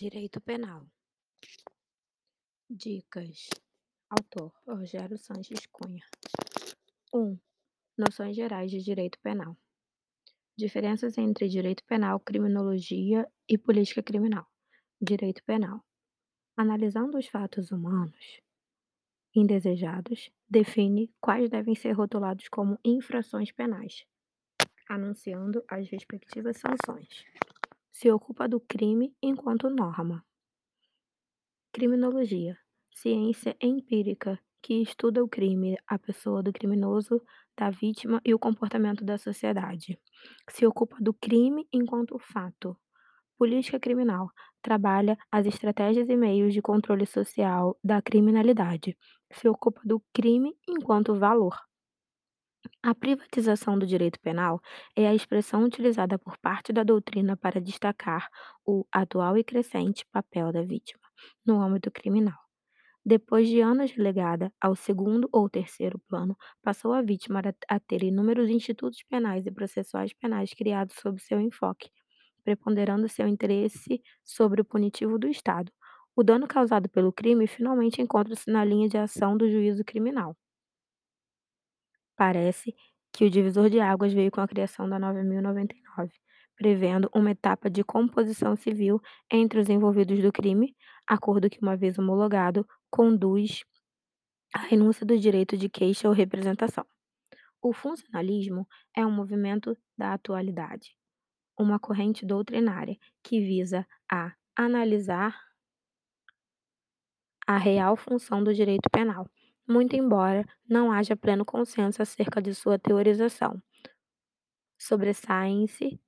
Direito Penal. Dicas. Autor: Rogério Sanches Cunha. 1. Noções gerais de direito penal. Diferenças entre direito penal, criminologia e política criminal. Direito penal. Analisando os fatos humanos indesejados, define quais devem ser rotulados como infrações penais, anunciando as respectivas sanções se ocupa do crime enquanto norma. Criminologia ciência empírica que estuda o crime, a pessoa do criminoso, da vítima e o comportamento da sociedade. Se ocupa do crime enquanto fato. Política criminal trabalha as estratégias e meios de controle social da criminalidade. Se ocupa do crime enquanto valor. A privatização do direito penal é a expressão utilizada por parte da doutrina para destacar o atual e crescente papel da vítima no âmbito criminal. Depois de anos relegada ao segundo ou terceiro plano, passou a vítima a ter inúmeros institutos penais e processuais penais criados sob seu enfoque, preponderando seu interesse sobre o punitivo do Estado. O dano causado pelo crime finalmente encontra-se na linha de ação do juízo criminal. Parece que o divisor de águas veio com a criação da 9099, prevendo uma etapa de composição civil entre os envolvidos do crime, acordo que, uma vez homologado, conduz à renúncia do direito de queixa ou representação. O funcionalismo é um movimento da atualidade, uma corrente doutrinária que visa a analisar a real função do direito penal muito embora não haja pleno consenso acerca de sua teorização. Sobressaem-se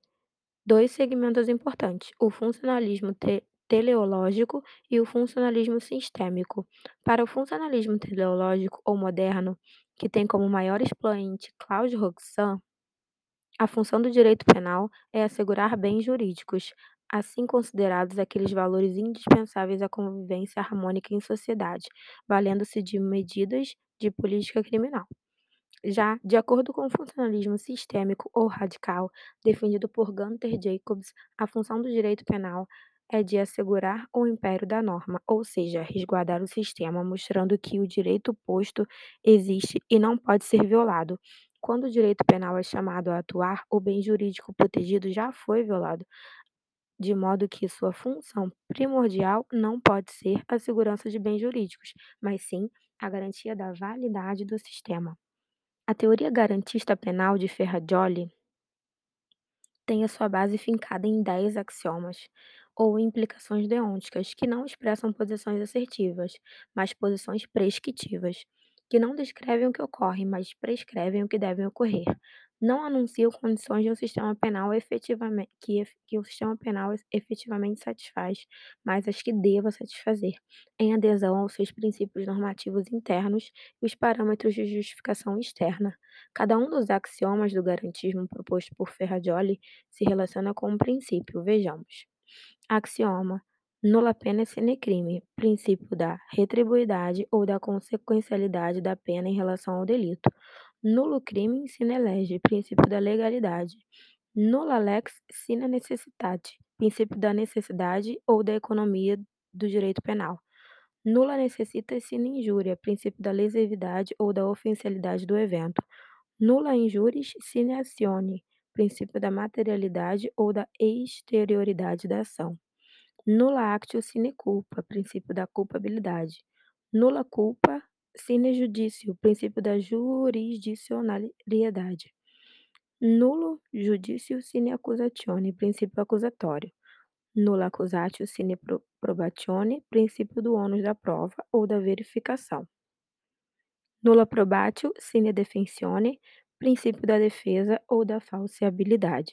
dois segmentos importantes: o funcionalismo te teleológico e o funcionalismo sistêmico. Para o funcionalismo teleológico ou moderno, que tem como maior expoente Claude Roxan, a função do direito penal é assegurar bens jurídicos, assim considerados aqueles valores indispensáveis à convivência harmônica em sociedade, valendo-se de medidas de política criminal. Já, de acordo com o funcionalismo sistêmico ou radical, defendido por Gunther Jacobs, a função do direito penal é de assegurar o império da norma, ou seja, resguardar o sistema, mostrando que o direito posto existe e não pode ser violado. Quando o direito penal é chamado a atuar, o bem jurídico protegido já foi violado de modo que sua função primordial não pode ser a segurança de bens jurídicos, mas sim a garantia da validade do sistema. A teoria garantista penal de Ferrajoli tem a sua base fincada em dez axiomas ou implicações deônticas que não expressam posições assertivas, mas posições prescritivas, que não descrevem o que ocorre, mas prescrevem o que deve ocorrer não anunciam condições de um sistema penal efetivamente, que, que o sistema penal efetivamente satisfaz, mas as que deva satisfazer, em adesão aos seus princípios normativos internos e os parâmetros de justificação externa. Cada um dos axiomas do garantismo proposto por Ferrajoli se relaciona com um princípio. Vejamos. Axioma Nulla pena sine crime, princípio da retribuidade ou da consequencialidade da pena em relação ao delito. Nulo crime sine lege, princípio da legalidade. Nulla lex sine necessitate, princípio da necessidade ou da economia do direito penal. Nulla necessita sine injúria, princípio da lesividade ou da oficialidade do evento. Nulla injuris sine azione, princípio da materialidade ou da exterioridade da ação. Nulla actio sine culpa, princípio da culpabilidade. Nulla culpa Sine judício, princípio da jurisdicionalidade. Nulo judício sine accusatione, princípio acusatório. Nulla accusatio sine probatione, princípio do ônus da prova ou da verificação. Nulla probatio sine defensione, princípio da defesa ou da falseabilidade.